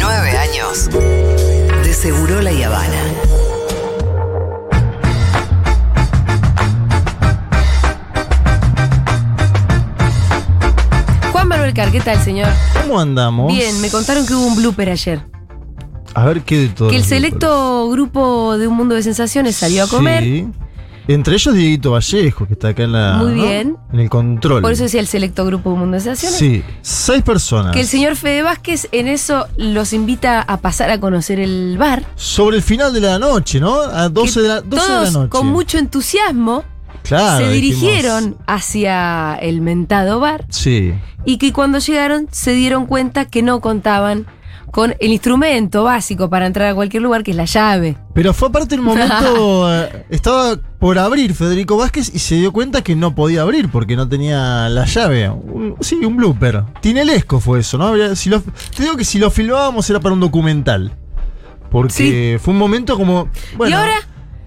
Nueve años de Seguro La Habana. Juan Manuel Car, ¿qué tal, señor? ¿Cómo andamos? Bien, me contaron que hubo un blooper ayer. A ver qué de todo. Que el selecto grupo de Un Mundo de Sensaciones salió a comer. Sí. Entre ellos Dieguito Vallejo, que está acá en la. Muy ¿no? bien. En el control. Por eso decía el selecto grupo Mundo de Sensaciones. Sí. Seis personas. Que el señor Fede Vázquez en eso los invita a pasar a conocer el bar. Sobre el final de la noche, ¿no? A 12 Que de la, 12 de la todos noche. con mucho entusiasmo Claro. se dijimos, dirigieron hacia el mentado bar Sí. y que cuando llegaron se dieron cuenta que no contaban con el instrumento básico para entrar a cualquier lugar, que es la llave. Pero fue aparte el momento. eh, estaba por abrir Federico Vázquez y se dio cuenta que no podía abrir porque no tenía la llave. Un- sí, un blooper. Tinelesco fue eso, ¿no? Si lo- te digo que si lo filmábamos era para un documental. Porque fue un momento como. Bueno, ¿Y ahora?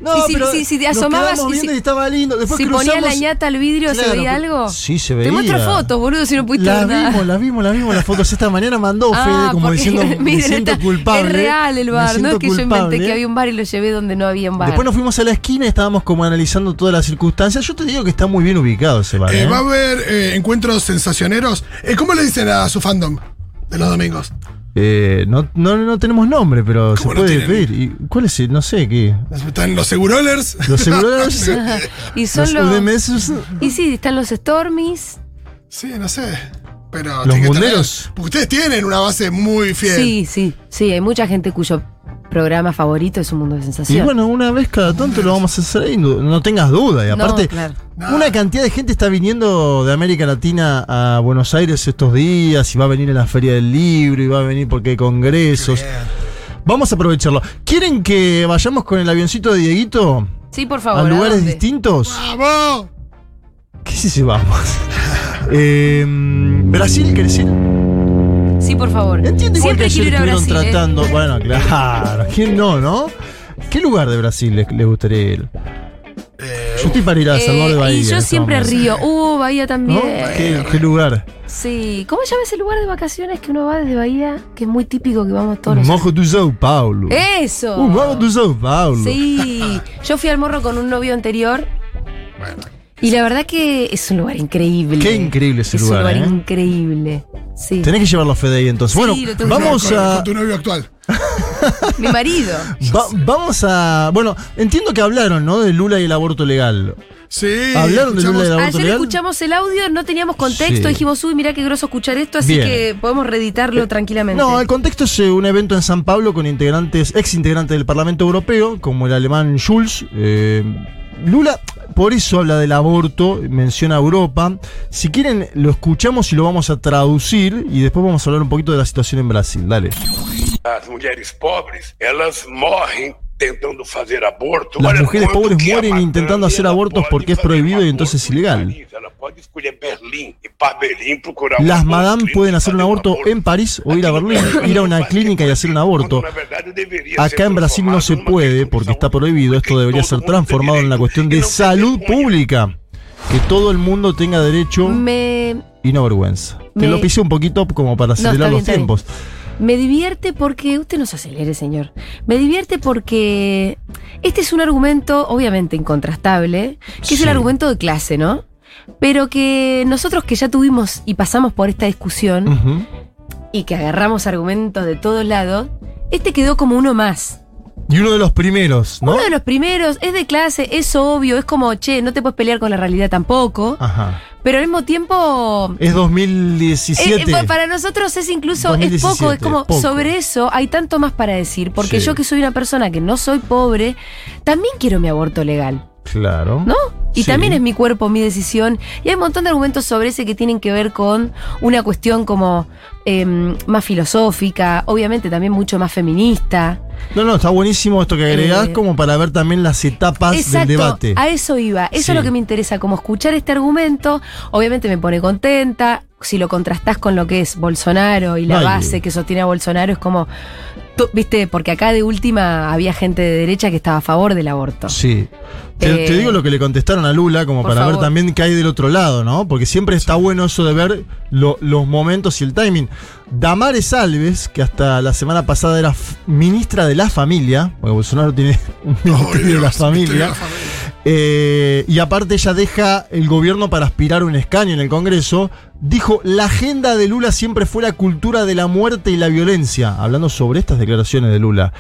No, si- pero si- si te nos asomabas y si- y estaba lindo. Después si ponía cruzamos- la ñata al vidrio, ¿se veía algo? Sí, se veía. Te muestro fotos, boludo, si no pudiste Las ver nada. vimos, las vimos, las vimos, las fotos. Esta mañana mandó Ah, Fede como diciendo, me miren, siento está- culpable. Es real el me bar, no siento es que yo inventé culpable. que había un bar y lo llevé donde no había un bar. Después nos fuimos a la esquina y estábamos como analizando todas las circunstancias. Yo te digo que está muy bien ubicado ese bar. Eh, ¿eh? va a haber eh, encuentros sensacioneros. Eh, ¿Cómo le dicen a su fandom de los domingos? Eh, no, no, no tenemos nombre, pero se ¿Cómo no puede tienen? pedir. ¿Y ¿Cuál es? el? No sé qué. ¿Están los segurolers? Los seguros. y son los los. Y sí, están los Stormies. sí, no sé. Pero Los munderos. porque ustedes tienen una base muy fiel. Sí, sí, sí. Hay mucha gente cuyo programa favorito es un mundo de Y sensación. bueno, una vez cada tanto lo vamos a hacer ahí, no, no tengas duda. Y No, aparte, claro. una cantidad de gente está viniendo de América Latina a Buenos Aires estos días y va a venir en la Feria del Libro y va a venir porque hay congresos. Vamos a aprovecharlo. ¿Quieren que vayamos con el avioncito de Dieguito Sí, por favor. a ¿a lugares distintos? ¡Vamos! ¿Qué si se vamos? Eh, Brasil, ¿querés ir? Por favor. Entiendo igual Siempre que ayer quiero ir a estuvieron Brasil. ¿eh? tratando. Bueno, claro. ¿Quién no, no? ¿Qué lugar de Brasil les, les gustaría ir? Eh, Yo estoy para ir a Salvador de Eh, Bahía. y yo siempre este momento. río. Uh, Bahía ¿No? también. ¿Qué, qué lugar? Sí. ¿Cómo se llama ese lugar de vacaciones que uno va desde Bahía? Que es muy típico que vamos todos los años. Morro do São Paulo. ¡Eso! Uh, Morro do São Paulo. Sí. Yo fui al morro con un novio anterior. bueno. Y la verdad que es un lugar increíble. Qué increíble ese es lugar, un lugar ¿eh? increíble. Sí. Tenés que llevarlo a Fede ahí entonces. Sí, bueno, lo que vamos con, a. con tu novio actual. Mi marido. va- vamos a. Bueno, entiendo que hablaron, ¿no? De Lula y el aborto legal. Sí. ¿Hablaron de Lula y el aborto Ayer legal? escuchamos el audio, no teníamos contexto, Sí. dijimos, uy, mira qué groso escuchar esto, así Bien. que podemos reeditarlo tranquilamente. No, el contexto es eh, un evento en San Pablo con integrantes, ex integrantes del Parlamento Europeo, como el alemán Schulz. eh, Lula, por eso habla del aborto, menciona Europa. Si quieren, lo escuchamos y lo vamos a traducir y después vamos a hablar un poquito de la situación en Brasil. Dale. As mulheres pobres, elas morrem tentando fazer aborto. Las Olha mujeres pobres mueren intentando hacer abortos porque es fazer prohibido y um entonces es em ilegal. E um Las madame pueden hacer un fazer aborto en París o ir a Berlín, ir a una clínica y hacer un aborto. Acá en Brasil no se numa puede porque está prohibido. Esto debería ser transformado en la cuestión de salud pública. Que todo el mundo tenga derecho Me, y no vergüenza. Te lo pisé un poquito como para acelerar los bien. Me divierte porque. Usted no se acelere, señor. Me divierte porque. Este es un argumento, obviamente, incontrastable, que es el argumento de clase, ¿no? Pero que nosotros que ya tuvimos y pasamos por esta discusión y que agarramos argumentos de todos lados, este quedó como uno más. Y uno de los primeros, ¿no? Uno de los primeros, es de clase, es obvio, es como, che, no te puedes pelear con la realidad tampoco, Ajá. Pero al mismo tiempo... Es eh, 2017. eh, para nosotros es incluso, es 2017, poco, es como, poco. sobre eso hay tanto más para decir, porque Sí. yo que soy una persona que no soy pobre, también quiero mi aborto legal. Claro. ¿No? Y Sí. también es mi cuerpo, mi decisión. Y hay un montón de argumentos sobre ese que tienen que ver con una cuestión como em, más filosófica, obviamente también mucho más feminista. No, no, está buenísimo esto que agregás Eh, como para ver también las etapas del debate. a eso iba. Eso Sí. es lo que me interesa, como escuchar este argumento. Obviamente me pone contenta. Si lo contrastás con lo que es Bolsonaro y la Ay. base que sostiene a Bolsonaro, es como, tú- viste, porque acá de última había gente de derecha que estaba a favor del aborto. Sí. Te, Eh, te digo lo que le contestaron a Lula, como para ver también qué hay del otro lado, ¿no? Porque siempre está bueno eso de ver lo- los momentos y el timing. Damares Alves, que hasta la semana pasada era ministra de la familia, porque Bolsonaro tiene un ministerio de la Dios, familia. ministerio de la familia. Eh, y aparte ella deja el gobierno para aspirar a un escaño en el Congreso, dijo, la agenda de Lula siempre fue la cultura de la muerte y la violencia, hablando sobre estas declaraciones de Lula.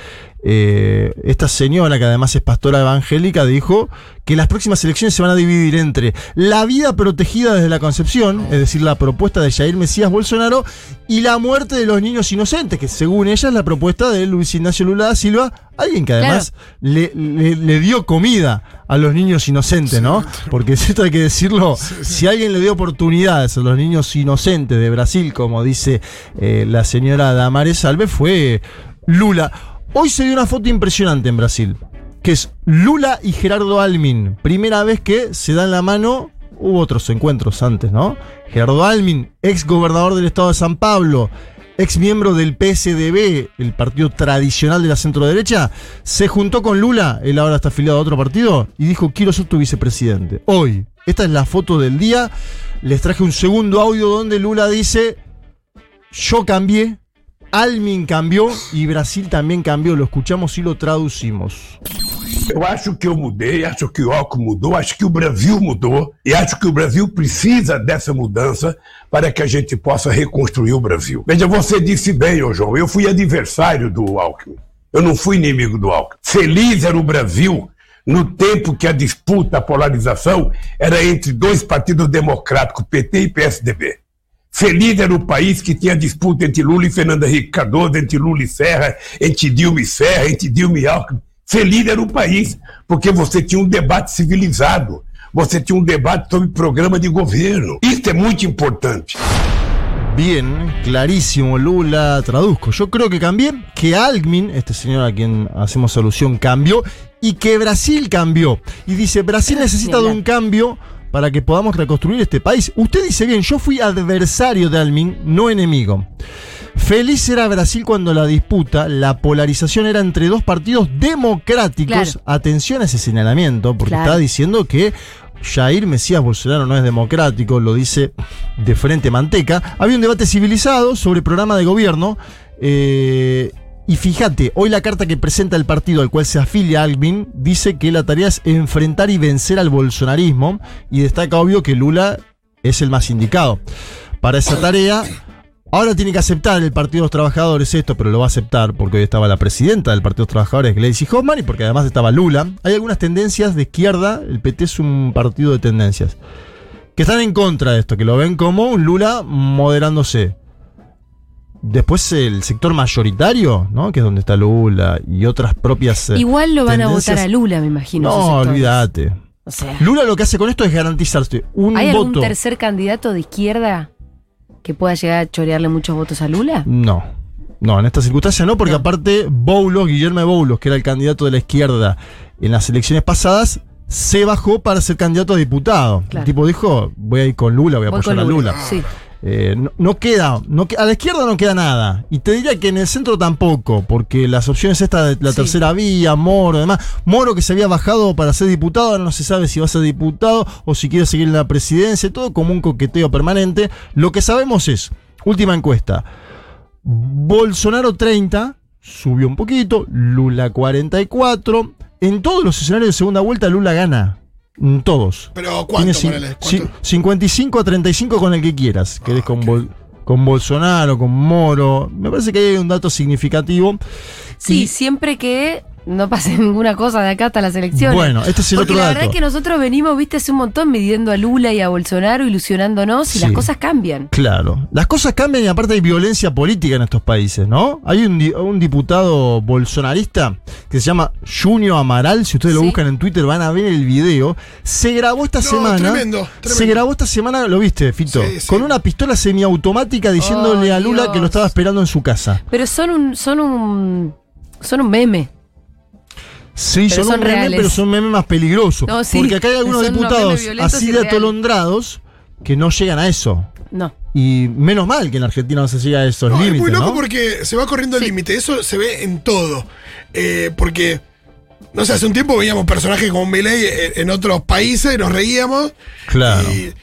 Eh, esta señora, que además es pastora evangélica, dijo que las próximas elecciones se van a dividir entre la vida protegida desde la concepción, es decir, la propuesta de Jair Mesías Bolsonaro, y la muerte de los niños inocentes, que según ella es la propuesta de Luis Ignacio Lula da Silva, alguien que además le, le- le dio comida a los niños inocentes, ¿no? Porque esto hay que decirlo, si alguien le dio oportunidades a los niños inocentes de Brasil, como dice eh, la señora Damares Alves, fue Lula. Hoy se dio una foto impresionante en Brasil, que es Lula y Gerardo Almin. Primera vez que se dan la mano, hubo otros encuentros antes, ¿no? Gerardo Almin, ex gobernador del estado de San Pablo, ex miembro del PSDB, el partido tradicional de la centro derecha, se juntó con Lula, él ahora está afiliado a otro partido, y dijo, quiero ser tu vicepresidente. Hoy, esta es la foto del día, les traje un segundo audio donde Lula dice, yo cambié, Almin cambió y Brasil también cambió, lo escuchamos y lo traducimos. Eu acho que eu mudei, acho que o álcool mudou, acho que o Brasil mudou e acho que o Brasil precisa dessa mudança para que a gente possa reconstruir o Brasil. Veja, você disse bem, ô João, eu fui adversário do Alckmin. Eu não fui inimigo do Alckmin. Feliz era o Brasil no tempo que a disputa, a polarização era entre dois partidos democráticos, PT e PSDB. Feliz era o país que tinha disputa entre Lula e Fernando Henrique Cardoso, entre Lula e Serra, entre Dilma e Serra, entre Dilma e Alckmin. Feliz era o país, porque você tinha um debate civilizado, você tinha um debate sobre programa de governo. Isso é muito importante. Bien, clarísimo, Lula, traduzco. Yo creo que cambié, que Alckmin, este señor a quien hacemos alusión, cambió y que Brasil cambió. Y dice, Brasil necesita de un cambio para que podamos reconstruir este país. Usted dice bien, yo fui adversario de Alckmin, no enemigo. Feliz era Brasil cuando la disputa, la polarización era entre dos partidos democráticos. Claro. Atención a ese señalamiento, porque Claro. está diciendo que Jair Mesías Bolsonaro no es democrático, lo dice de frente manteca. Había un debate civilizado sobre programa de gobierno. eh, y fíjate, hoy la carta que presenta el partido al cual se afilia Alvin dice que la tarea es enfrentar y vencer al bolsonarismo. Y destaca obvio que Lula es el más indicado. Para esa tarea, ahora tiene que aceptar el Partido de los Trabajadores esto, pero lo va a aceptar porque hoy estaba la presidenta del Partido de los Trabajadores, Gleisi Hoffman, y porque además estaba Lula. Hay algunas tendencias de izquierda, el PT es un partido de tendencias, que están en contra de esto, que lo ven como un Lula moderándose. Después el sector mayoritario, ¿no? Que es donde está Lula y otras propias... eh, Igual lo van a votar a Lula, me imagino. No, olvídate. O sea, Lula lo que hace con esto es garantizarse un ¿hay algún voto. tercer candidato de izquierda que pueda llegar a chorearle muchos votos a Lula? No. No, en esta circunstancia no, porque aparte Boulos, Guillermo Boulos, que era el candidato de la izquierda en las elecciones pasadas, se bajó para ser candidato a diputado. Claro. El tipo dijo, voy a ir con Lula, voy a Voy apoyar con a Lula. Sí. Eh, no, no queda, no a la izquierda no queda nada. Y te diría que en el centro tampoco, porque las opciones esta de la Sí. tercera vía, Moro, además, Moro que se había bajado para ser diputado, ahora no se sabe si va a ser diputado o si quiere seguir en la presidencia, todo como un coqueteo permanente. Lo que sabemos es, última encuesta, Bolsonaro 30, subió un poquito, Lula 44. En todos los escenarios de segunda vuelta Lula gana. En todos. Pero ¿cuánto, Tiene cin- ponele? ci- ¿Cuánto? 55 a 35 con el que quieras. Querés Ah, con. Bol- con Bolsonaro, con Moro. Me parece que hay un dato significativo. Sí, Y- siempre que no pase ninguna cosa de acá hasta las elecciones. Bueno, este es el Porque otro la dato. verdad es que nosotros venimos, viste, hace un montón midiendo a Lula y a Bolsonaro, ilusionándonos, y Sí. las cosas cambian. Claro. Las cosas cambian y aparte hay violencia política en estos países, ¿no? Hay un, di- un diputado bolsonarista que se llama Junio Amaral. Si ustedes lo Sí. buscan en Twitter van a ver el video. Se grabó esta No, semana. tremendo, Se tremendo. grabó esta semana, ¿lo viste, Fito? Sí, sí. Con una pistola semiautomática diciéndole Oh, a Lula Dios. que lo estaba esperando en su casa. Pero son un, son un, son un meme. Sí, Pero son, son un meme, reales. pero son memes más peligrosos. No, sí, porque acá hay algunos diputados así y de reales. atolondrados que no llegan a eso. No. Y menos mal que en Argentina no se llega a esos No, es límites. muy loco ¿no? porque se va corriendo el Sí. límite. Eso se ve en todo. Eh, porque, no sé, hace un tiempo veíamos personajes como Milei en, en otros países, nos reíamos. Claro. Y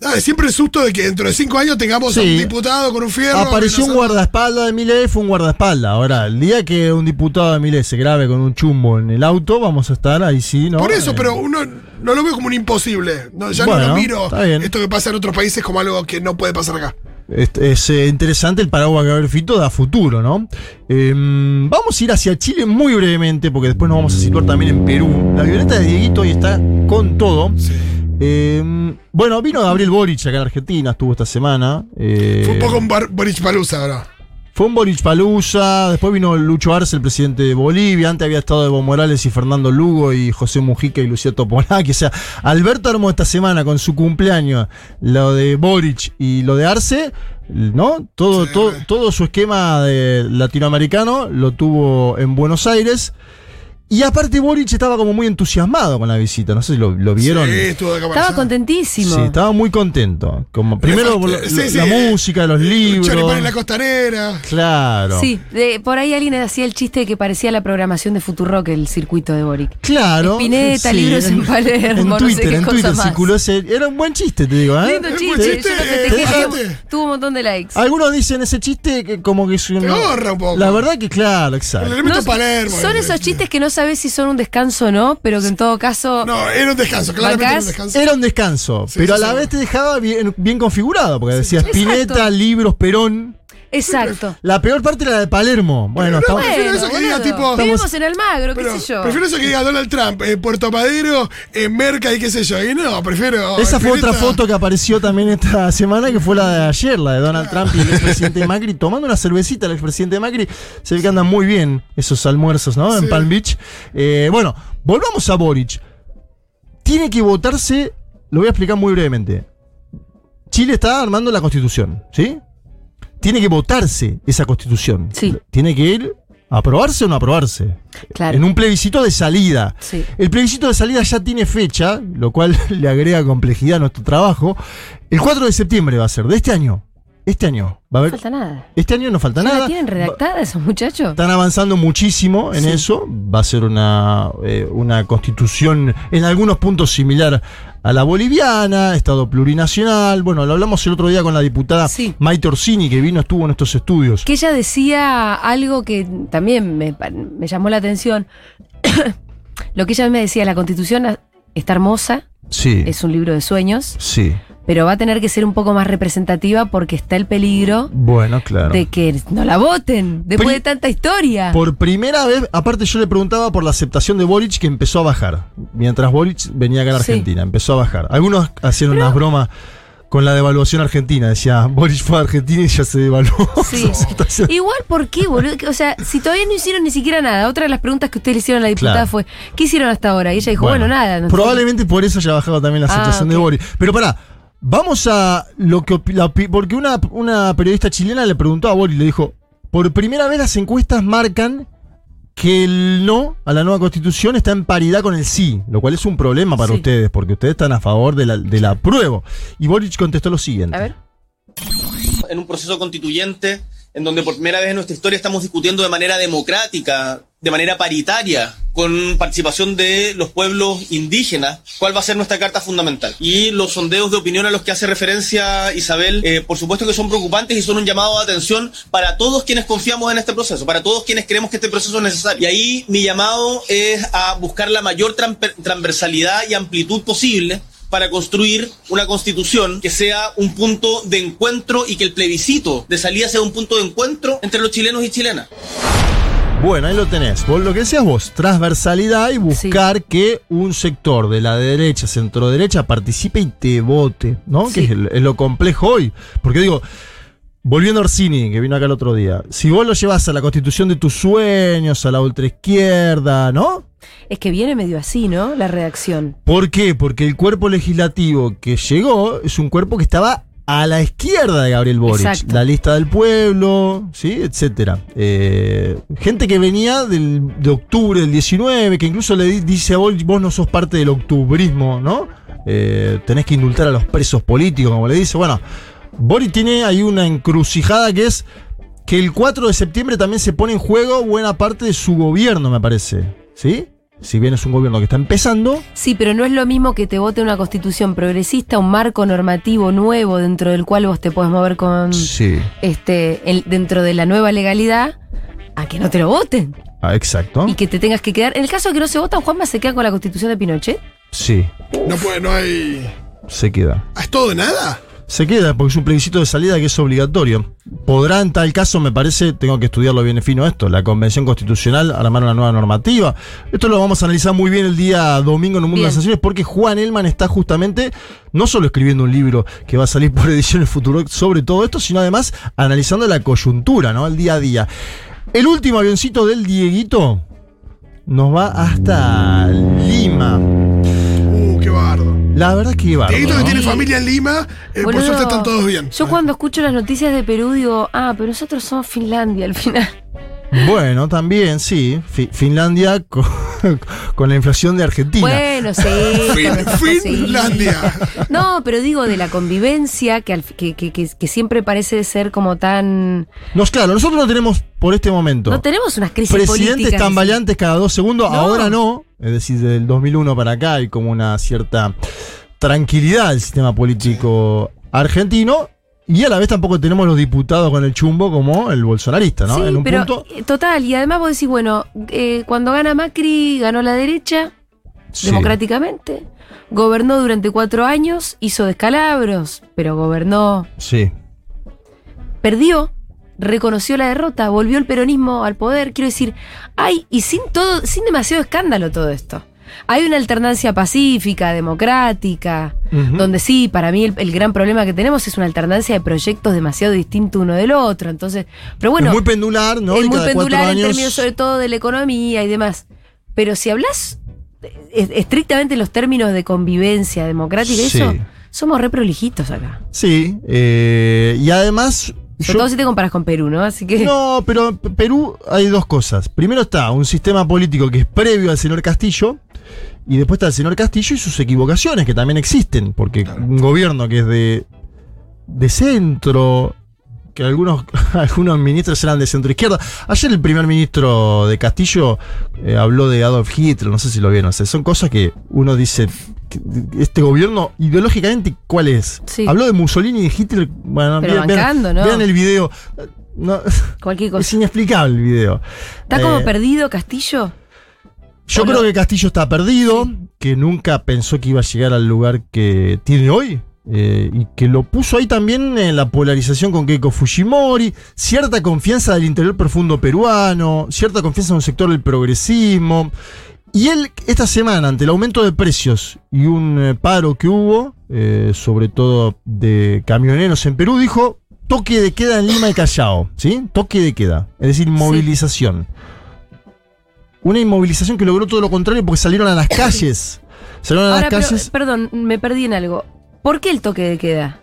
nada, siempre el susto de que dentro de cinco años tengamos a Sí. un diputado con un fierro. Apareció un guardaespaldas de Milei, fue un guardaespaldas. Ahora, el día que un diputado de Milei se grabe con un chumbo en el auto, vamos a estar ahí sí, ¿no? Por eso, Eh, pero uno no lo veo como un imposible. No, ya no Bueno, lo miro está bien. esto que pasa en otros países como algo que no puede pasar acá. Es, es, eh, interesante el paraguas que va a haber Fito da futuro, ¿no? Eh, vamos a ir hacia Chile muy brevemente, porque después nos vamos a situar también en Perú. La violeta de Dieguito hoy está con todo. Eh, bueno, vino Gabriel Boric acá en Argentina, estuvo esta semana. eh, Fue un poco un bar- Boris Palusa ahora. Fue un Boric Palusa, después vino Lucho Arce, el presidente de Bolivia, antes había estado Evo Morales y Fernando Lugo y José Mujica y Lucía Toponaki. O sea, Alberto armó esta semana con su cumpleaños lo de Boric y lo de Arce, ¿no? Todo, Sí, todo, todo su esquema de latinoamericano lo tuvo en Buenos Aires. Y aparte Boric estaba como muy entusiasmado con la visita, no sé si lo, lo vieron. Sí, estuvo de Estaba contentísimo. Sí, estaba muy contento. Como, primero por la, Sí, sí, la música, los libros. Choripán en la costanera. Claro. Sí, de- por ahí alguien hacía el chiste de que parecía la programación de Futurock, el circuito de Boric. Claro. Espineta, libros en Palermo, En no sé Twitter, en Twitter circuló ese. Era un buen chiste, te digo, ¿eh? Lindo chiste, buen chiste, yo eh, fíjate. tuvo- tuvo un montón de likes. Algunos dicen ese chiste que como que es un- Te poco. La verdad que claro, El exacto. elemento No, Palermo. son esos chistes que no sabes si son un descanso o no, pero que en todo caso. No, era un descanso, claramente era un descanso. Era un descanso, Sí, pero sí, a la sí. vez te dejaba bien, bien configurado, porque decía Exacto. Spinetta, libros, Perón. Exacto. La peor parte era la de Palermo. Bueno, no, estamos- prefiero eso que diga, boludo, tipo- Vivimos en Almagro, qué Pero sé yo. prefiero eso que diga Donald Trump, eh, Puerto Madero, en Merca y qué sé yo. Y no, prefiero. Esa fue otra foto que apareció también esta semana, que fue la de ayer, la de Donald Trump y el expresidente Macri, tomando una cervecita el expresidente Macri. Se ve que andan muy bien esos almuerzos, ¿no? En Sí. Palm Beach. Eh, bueno, volvamos a Boric. Tiene que votarse, lo voy a explicar muy brevemente. Chile está armando la constitución, ¿sí? Tiene que votarse esa constitución. Sí. Tiene que ir aprobarse o no aprobarse. Claro. En un plebiscito de salida. Sí. El plebiscito de salida ya tiene fecha, lo cual le agrega complejidad a nuestro trabajo. El 4 de septiembre va a ser, de este año. Este año. Va a No haber, falta nada. este año no falta ¿Ya nada. la tienen redactada esos muchachos? Están avanzando muchísimo en Sí. eso. Va a ser una, eh, una constitución en algunos puntos similar a la boliviana, Estado plurinacional. Bueno, lo hablamos el otro día con la diputada Sí. Maite Orsini, que vino, estuvo en estos estudios. Que ella decía algo que también me, me llamó la atención. Lo que ella me decía, la constitución está hermosa, Sí. es un libro de sueños, Sí. Pero va a tener que ser un poco más representativa porque está el peligro Bueno, claro. de que no la voten después Pri- de tanta historia. Por primera vez, aparte yo le preguntaba por la aceptación de Boric que empezó a bajar. Mientras Boric venía acá a la Sí. Argentina, empezó a bajar. Algunos hacían unas bromas con la devaluación argentina. Decía, Boric fue a Argentina y ya se devaluó. Sí. Igual, ¿por qué, boludo? O sea, si todavía no hicieron ni siquiera nada. Otra de las preguntas que ustedes le hicieron a la diputada Claro. fue, ¿qué hicieron hasta ahora? Y ella dijo, bueno, nada. no sé. Probablemente por eso haya bajado también la Ah, aceptación de ok. Boric. Pero pará, vamos a lo que la porque una, una periodista chilena le preguntó a Boric, le dijo, por primera vez las encuestas marcan que el no a la nueva constitución está en paridad con el sí, lo cual es un problema para Sí. ustedes, porque ustedes están a favor de la, de la apruebo. Y Boric contestó lo siguiente. A ver. en un proceso constituyente en donde por primera vez en nuestra historia estamos discutiendo de manera democrática, de manera paritaria, con participación de los pueblos indígenas, cuál va a ser nuestra carta fundamental. Y los sondeos de opinión a los que hace referencia Isabel, eh, por supuesto que son preocupantes y son un llamado de atención para todos quienes confiamos en este proceso, para todos quienes creemos que este proceso es necesario. Y ahí mi llamado es a buscar la mayor transversalidad y amplitud posible para construir una constitución que sea un punto de encuentro y que el plebiscito de salida sea un punto de encuentro entre los chilenos y chilenas. Bueno, ahí lo tenés. Vos lo que decías vos, transversalidad y buscar que un sector de la derecha, centro derecha, participe y te vote, ¿no? Sí. Que es lo complejo hoy. Porque digo, volviendo a Orsini, que vino acá el otro día, si vos lo llevas a la constitución de tus sueños, a la ultraizquierda, ¿no? Es que viene medio así, ¿no? La redacción. ¿Por qué? Porque el cuerpo legislativo que llegó es un cuerpo que estaba a la izquierda de Gabriel Boric. Exacto. La lista del pueblo, ¿sí? Etcétera. Eh, gente que venía del, de octubre del 19, que incluso le di- dice a Boric, vos no sos parte del octubrismo, ¿no? eh, tenés que indultar a los presos políticos, como le dice. Bueno, Boric tiene ahí una encrucijada que es que el 4 de septiembre también se pone en juego buena parte de su gobierno, me parece. ¿Sí? Si bien es un gobierno que está empezando, Sí, pero no es lo mismo que te vote una constitución progresista, un marco normativo nuevo dentro del cual vos te podés mover con sí. este el- dentro de la nueva legalidad, a que no te lo voten Ah, exacto. y que te tengas que quedar. En el caso de que no se votan, Juanma se queda con la constitución de Pinochet. Sí, No puede, no hay. se queda. ¿Ah, ¿Es todo de nada? Se queda porque es un plebiscito de salida que es obligatorio. Podrá en tal caso, me parece, tengo que estudiarlo bien fino esto, la Convención Constitucional armar una nueva normativa. Esto lo vamos a analizar muy bien el día domingo en un mundo de Bien. las naciones porque Juan Elman está justamente no solo escribiendo un libro que va a salir por ediciones futuro sobre todo esto, sino además analizando la coyuntura, ¿no? El día a día. El último avioncito del Dieguito nos va hasta Lima. La verdad que va. Dieguito que tiene familia en Lima, eh, por suerte están todos bien. Yo cuando escucho las noticias de Perú digo, ah, pero nosotros somos Finlandia al final. Bueno, también, sí. Fi- Finlandia con, con la inflación de Argentina. Bueno, sí. Fin- Finlandia. No, pero digo de la convivencia que, al- que, que- que- que siempre parece ser como tan. Nos, claro, nosotros no tenemos por este momento No tenemos unas crisis presidentes políticas. tambaleantes cada dos segundos. No. Ahora no. Es decir, desde el 2001 para acá hay como una cierta tranquilidad del sistema político argentino. Y a la vez tampoco tenemos los diputados con el chumbo como el bolsonarista, ¿no? Sí, en un pero punto. eh, total, y además vos decís, bueno, eh, cuando gana Macri, ganó la derecha, sí. democráticamente, gobernó durante cuatro años, hizo descalabros, pero gobernó, Sí. perdió, reconoció la derrota, volvió el peronismo al poder, quiero decir, hay, y sin todo, sin demasiado escándalo todo esto. Hay una alternancia pacífica, democrática, donde sí, para mí el, el gran problema que tenemos es una alternancia de proyectos demasiado distintos uno del otro. Entonces, pero bueno, es muy pendular, ¿no? es Y muy pendular en términos sobre todo de la economía y demás. Pero si hablas eh, estrictamente en los términos de convivencia democrática, Sí. eso, somos re prolijitos acá. Sí. eh, y además. Sobre yo- todo si te comparas con Perú, ¿no? Así que. No, pero en Perú hay dos cosas. Primero está un sistema político que es previo al señor Castillo. Y después está el señor Castillo y sus equivocaciones, que también existen. Porque un gobierno que es de, de centro, que algunos, algunos ministros eran de centro izquierda. Ayer el primer ministro de Castillo eh, habló de Adolf Hitler, no sé si lo vieron. O sea, son cosas que uno dice, este gobierno ideológicamente, ¿cuál es? Sí. Habló de Mussolini y de Hitler. Bueno, Pero vean- bancando, ¿no? vean el video. No, Cualquier es cosa. inexplicable el video. ¿Está como Eh, perdido Castillo? Yo ¿O creo no? que Castillo está perdido, que nunca pensó que iba a llegar al lugar que tiene hoy. eh, y que lo puso ahí también en la polarización con Keiko Fujimori, cierta confianza del interior profundo peruano, cierta confianza en un sector del progresismo. Y él, esta semana, ante el aumento de precios y un eh, paro que hubo, eh, sobre todo de camioneros en Perú, dijo toque de queda en Lima y Callao, ¿sí? Toque de queda, es decir, movilización. Una inmovilización que logró todo lo contrario porque salieron a las calles. Salieron a Ahora, las pero, calles. perdón, me perdí en algo. ¿Por qué el toque de queda?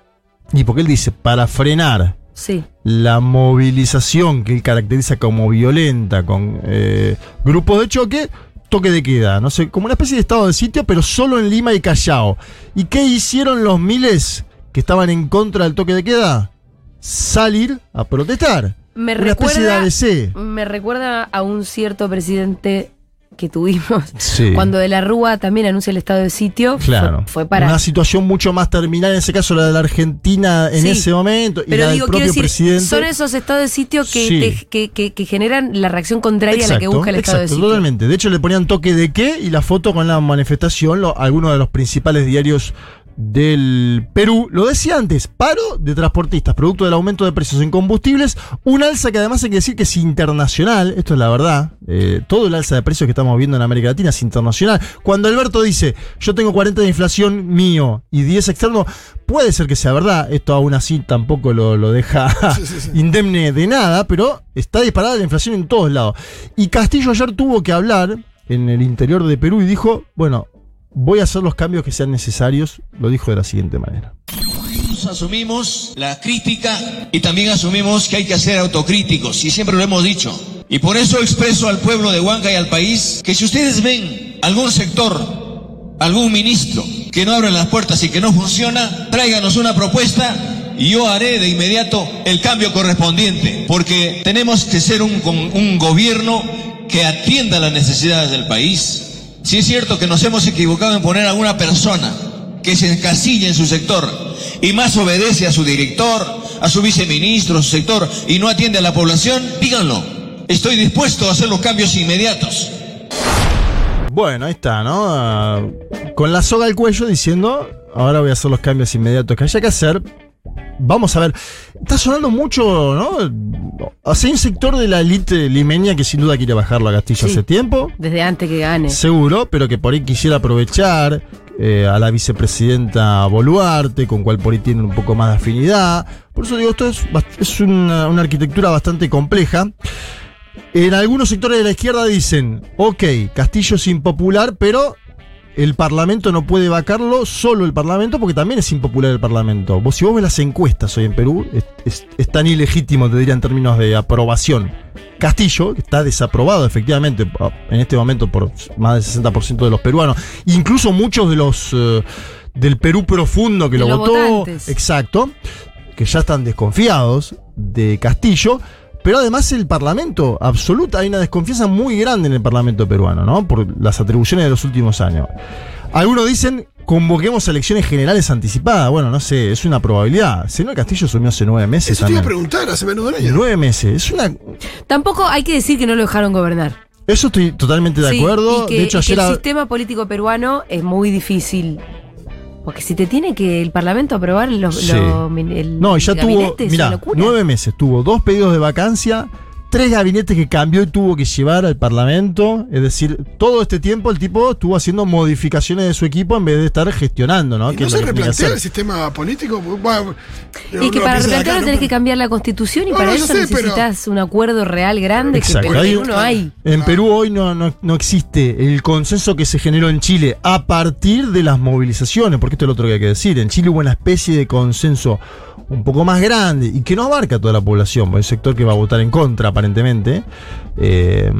Y porque él dice, para frenar Sí. la movilización que él caracteriza como violenta con eh, grupos de choque, toque de queda, no sé, como una especie de estado de sitio, pero solo en Lima y Callao. ¿Y qué hicieron los miles que estaban en contra del toque de queda? Salir a protestar. Me una especie de recuerda, ABC. me recuerda a un cierto presidente que tuvimos Sí. cuando de la Rúa también anuncia el estado de sitio. fue- Claro. Fue, para. Una situación mucho más terminal, en ese caso la de la Argentina en Sí. ese momento, y Pero la digo, del quiero propio decir, presidente. son esos estados de sitio que, Sí. te- que, que- que generan la reacción contraria a la que busca el estado de exacto, sitio. totalmente. De hecho, le ponían toque de qué y la foto con la manifestación, lo- algunos de los principales diarios del Perú. Lo decía antes, paro de transportistas, producto del aumento de precios en combustibles, un alza que además hay que decir que es internacional, esto es la verdad, eh, todo el alza de precios que estamos viendo en América Latina es internacional. Cuando Alberto dice, yo tengo 40 de inflación mío y 10 externo, puede ser que sea verdad, esto aún así tampoco lo, lo deja indemne de nada, pero está disparada la inflación en todos lados. Y Castillo ayer tuvo que hablar en el interior de Perú y dijo, bueno, voy a hacer los cambios que sean necesarios, lo dijo de la siguiente manera. Asumimos la crítica y también asumimos que hay que ser autocríticos y siempre lo hemos dicho. Y por eso expreso al pueblo de Huanca y al país que si ustedes ven algún sector, algún ministro que no abren las puertas y que no funciona, tráiganos una propuesta y yo haré de inmediato el cambio correspondiente, porque tenemos que ser un, un gobierno que atienda las necesidades del país. Si es cierto que nos hemos equivocado en poner a una persona que se encasilla en su sector y más obedece a su director, a su viceministro, a su sector y no atiende a la población, díganlo. Estoy dispuesto a hacer los cambios inmediatos. Bueno, ahí está, ¿no? Ah, Con la soga al cuello diciendo, ahora voy a hacer los cambios inmediatos que haya que hacer. Vamos a ver, está sonando mucho, ¿no? Hace un sector de la élite limeña que sin duda quiere bajarlo a Castillo Sí. hace tiempo, Desde antes que gane. seguro, pero que por ahí quisiera aprovechar eh, a la vicepresidenta Boluarte, con cual por ahí tienen un poco más de afinidad. Por eso digo, esto es, es una, una arquitectura bastante compleja. En algunos sectores de la izquierda dicen, ok, Castillo es impopular, pero el Parlamento no puede vacarlo, solo el Parlamento, porque también es impopular el Parlamento. Vos, si vos ves las encuestas hoy en Perú, es, es- es tan ilegítimo, te diría, en términos de aprobación. Castillo, que está desaprobado efectivamente en este momento por más del 60% de los peruanos, incluso muchos de los eh, del Perú profundo que De lo votó, votantes. exacto, que ya están desconfiados de Castillo. Pero además el Parlamento, absoluta, hay una desconfianza muy grande en el Parlamento peruano, ¿no? Por las atribuciones de los últimos años. Algunos dicen, convoquemos elecciones generales anticipadas. Bueno, no sé, es una probabilidad. Senor Castillo asumió hace nueve meses Eso te iba a preguntar hace menos de un año. Nueve meses. Es una. Tampoco hay que decir que no lo dejaron gobernar. Eso estoy totalmente de Sí, acuerdo. y que, de hecho, y que ayer. el a- sistema político peruano es muy difícil. Porque si te tiene que el Parlamento aprobar los, Sí. el No, ya tuvo, locura. nueve meses, tuvo dos pedidos de vacancia, tres gabinetes que cambió y tuvo que llevar al Parlamento. Es decir, todo este tiempo el tipo estuvo haciendo modificaciones de su equipo en vez de estar gestionando, ¿no? ¿Y Que no se replantea el sistema político? Bueno, Y que para replantearlo ¿no? tenés que cambiar la constitución y No, para eso sé, pero- necesitas un acuerdo real grande Exacto. que en Perú no hay. En Perú hoy no, no, no existe el consenso que se generó en Chile a partir de las movilizaciones, porque esto es lo otro que hay que decir. En Chile hubo una especie de consenso un poco más grande y que no abarca a toda la población, un sector que va a votar en contra aparentemente. Eh,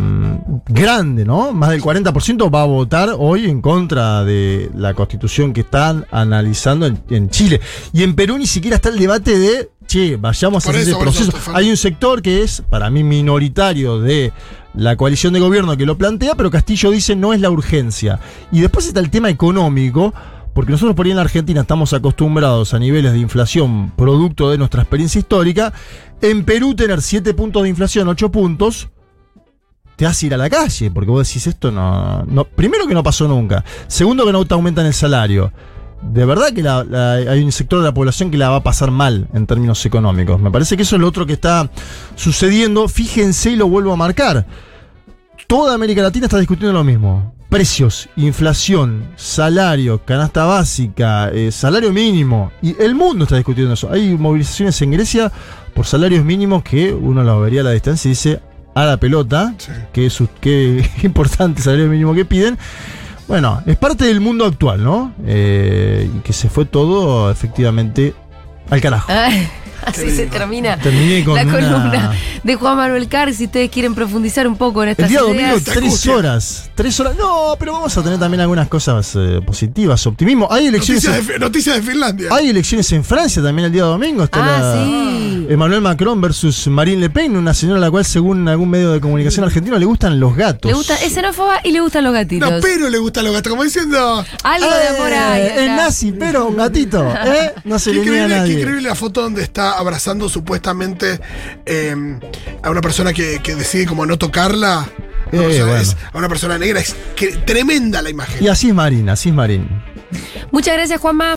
grande, ¿no? Más del 40% va a votar hoy en contra de la constitución que están analizando en, en Chile. Y en Perú ni siquiera está el debate de, che, vayamos Por a hacer eso, ese eso, proceso. Hay un sector que es, para mí, minoritario de la coalición de gobierno que lo plantea, pero Castillo dice no es la urgencia. Y después está el tema económico, porque nosotros por ahí en Argentina estamos acostumbrados a niveles de inflación producto de nuestra experiencia histórica. En Perú tener 7 puntos de inflación, 8 puntos, te hace ir a la calle, porque vos decís esto no. Primero que no pasó nunca. Segundo que no te aumentan el salario. De verdad que hay un sector de la población que la va a pasar mal en términos económicos. Me parece que eso es lo otro que está sucediendo. Fíjense y lo vuelvo a marcar. Toda América Latina está discutiendo lo mismo. Precios, inflación, salario, canasta básica, eh, salario mínimo. Y el mundo está discutiendo eso. Hay movilizaciones en Grecia por salarios mínimos que uno los vería a la distancia y dice a la pelota, Sí. que es qué importante salario mínimo que piden. Bueno, es parte del mundo actual, ¿no? Eh, y que se fue todo efectivamente al carajo. Así se termina Terminé con la una- columna de Juan Manuel Carr. Si ustedes quieren profundizar un poco en estas El día domingo, tres horas. Tres horas. No, pero vamos a tener también algunas cosas eh, positivas, optimismo. Hay elecciones, Noticias en, de, noticias de Finlandia. hay elecciones en Francia también el día domingo. Está Ah, la- sí. Emmanuel Macron versus Marine Le Pen, una señora a la cual, según algún medio de comunicación argentino, le gustan los gatos. Le gusta, es xenófoba y le gustan los gatitos. no, pero le gustan los gatos, como diciendo. Algo de amor hay. Eh, Es nazi, pero un gatito. ¿eh? No se Qué le niega a increíble, qué nadie. increíble la foto donde está abrazando supuestamente eh, a una persona que, que decide como no tocarla. Eh, persona- bueno. es- a una persona negra. Es que- tremenda la imagen. Y así es Marín, así es Marín. Muchas gracias, Juanma.